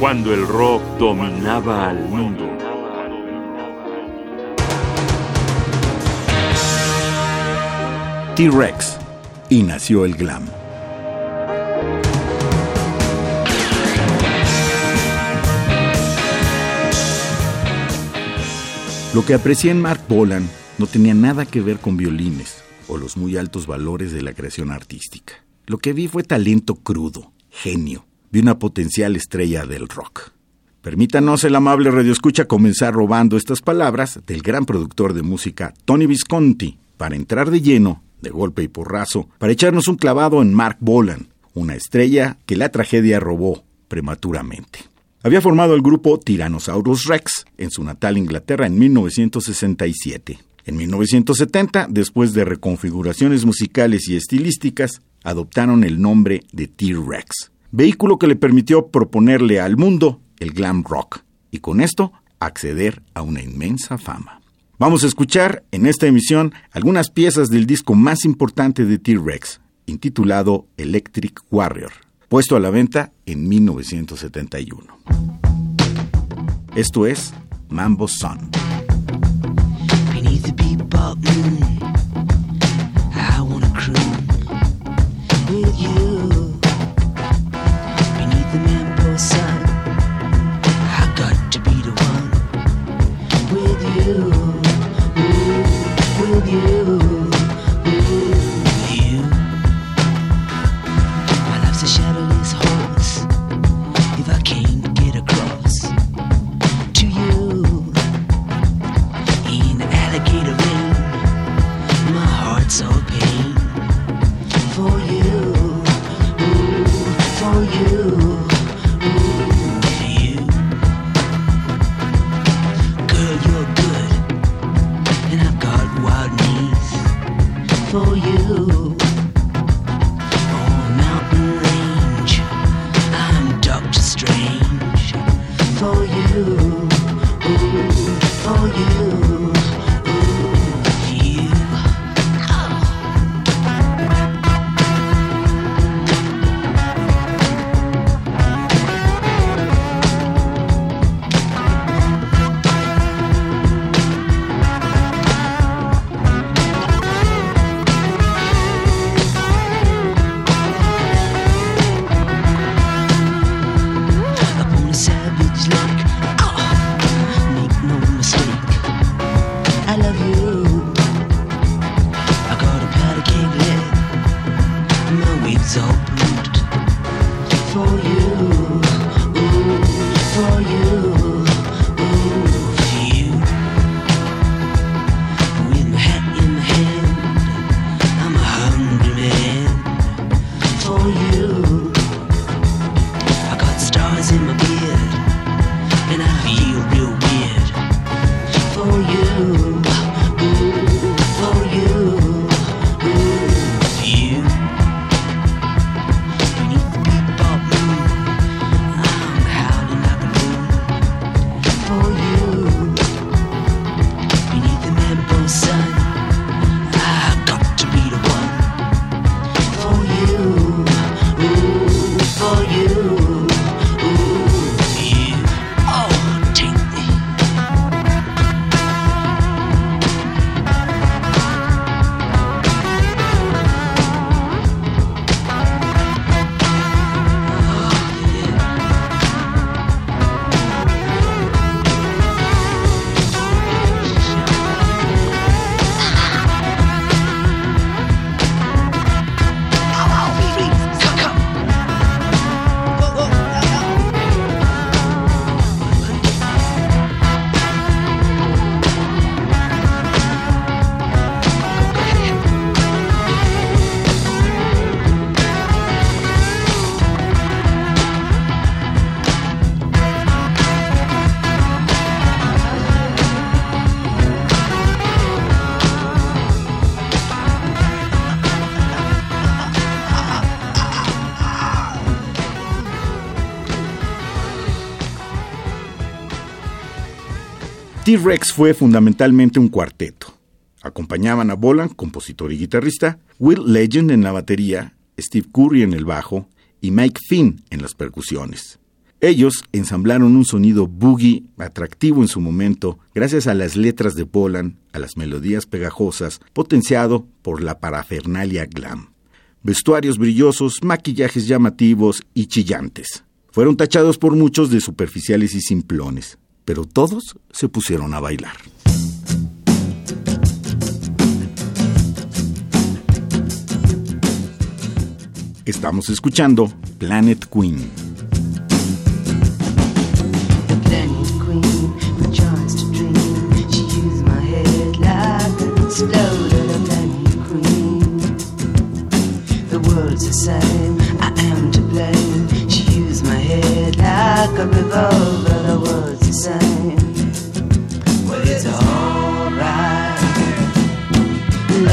cuando el rock dominaba al mundo. T-Rex y nació el glam. Lo que aprecié en Mark Bolan no tenía nada que ver con violines o los muy altos valores de la creación artística. Lo que vi fue talento crudo, genio, de una potencial estrella del rock. Permítanos el amable radioescucha comenzar robando estas palabras del gran productor de música Tony Visconti para entrar de lleno, de golpe y porrazo, para echarnos un clavado en Mark Bolan, una estrella que la tragedia robó prematuramente. Había formado el grupo Tyrannosaurus Rex en su natal Inglaterra en 1967. En 1970, después de reconfiguraciones musicales y estilísticas, adoptaron el nombre de T-Rex, vehículo que le permitió proponerle al mundo el glam rock y con esto acceder a una inmensa fama. Vamos a escuchar en esta emisión algunas piezas del disco más importante de T-Rex, intitulado Electric Warrior, puesto a la venta en 1971. Esto es Mambo Sun. you. opened for you. T-Rex fue fundamentalmente un cuarteto. Acompañaban a Bolan, compositor y guitarrista, Will Legend en la batería, Steve Curry en el bajo y Mike Finn en las percusiones. Ellos ensamblaron un sonido boogie atractivo en su momento gracias a las letras de Polan, a las melodías pegajosas, potenciado por la parafernalia glam. Vestuarios brillosos, maquillajes llamativos y chillantes. Fueron tachados por muchos de superficiales y simplones, pero todos se pusieron a bailar. Estamos escuchando Planet Queen.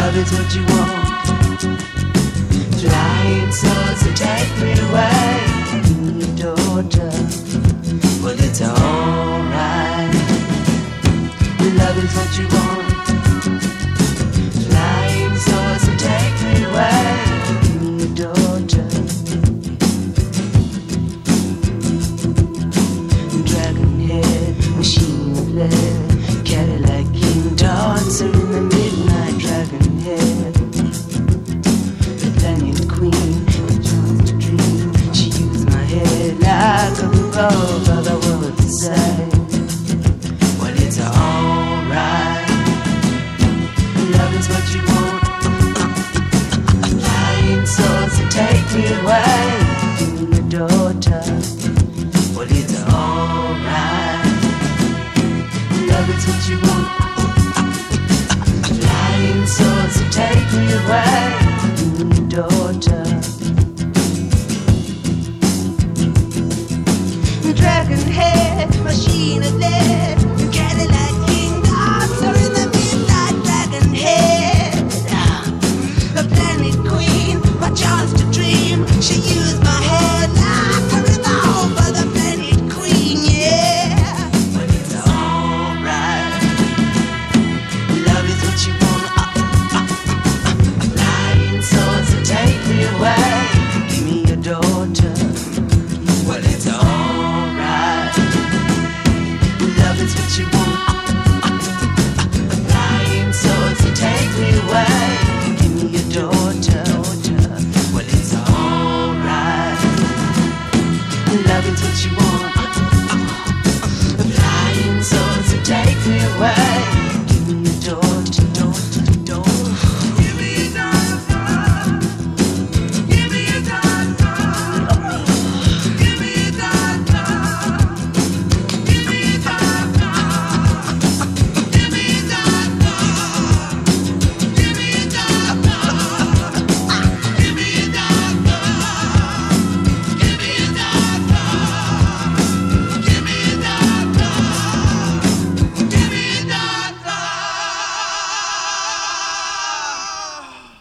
Love is what you want. Flying to take me away. Daughter.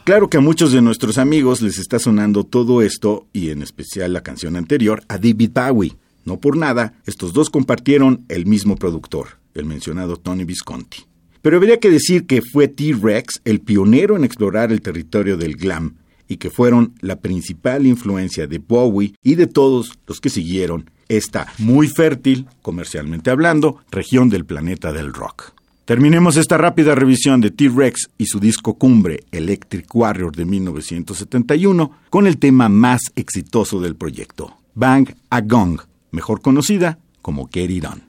Claro que a muchos de nuestros amigos les está sonando todo esto, y en especial la canción anterior, a David Bowie. No por nada, estos dos compartieron el mismo productor, el mencionado Tony Visconti. Pero habría que decir que fue T-Rex el pionero en explorar el territorio del glam y que fueron la principal influencia de Bowie y de todos los que siguieron esta muy fértil, comercialmente hablando, región del planeta del rock. Terminemos esta rápida revisión de T-Rex y su disco cumbre Electric Warrior de 1971 con el tema más exitoso del proyecto, Bang a Gong, mejor conocida como Get It On.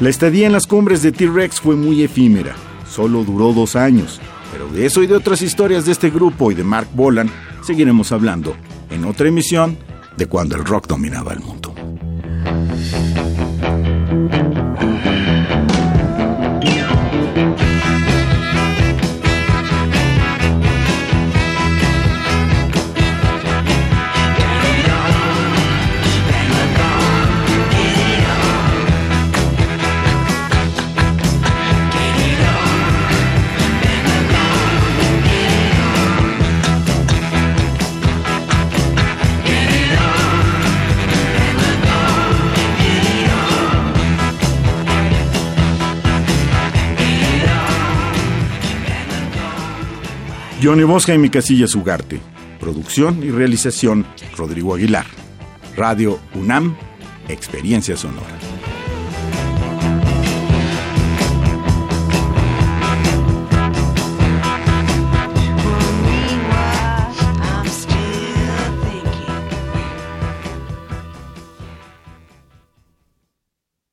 La estadía en las cumbres de T-Rex fue muy efímera, solo duró dos años, pero de eso y de otras historias de este grupo y de Mark Bolan seguiremos hablando en otra emisión de cuando el rock dominaba el mundo. Johnny Bosca y mi casilla Ugarte. Producción y realización Rodrigo Aguilar. Radio UNAM, Experiencia Sonora.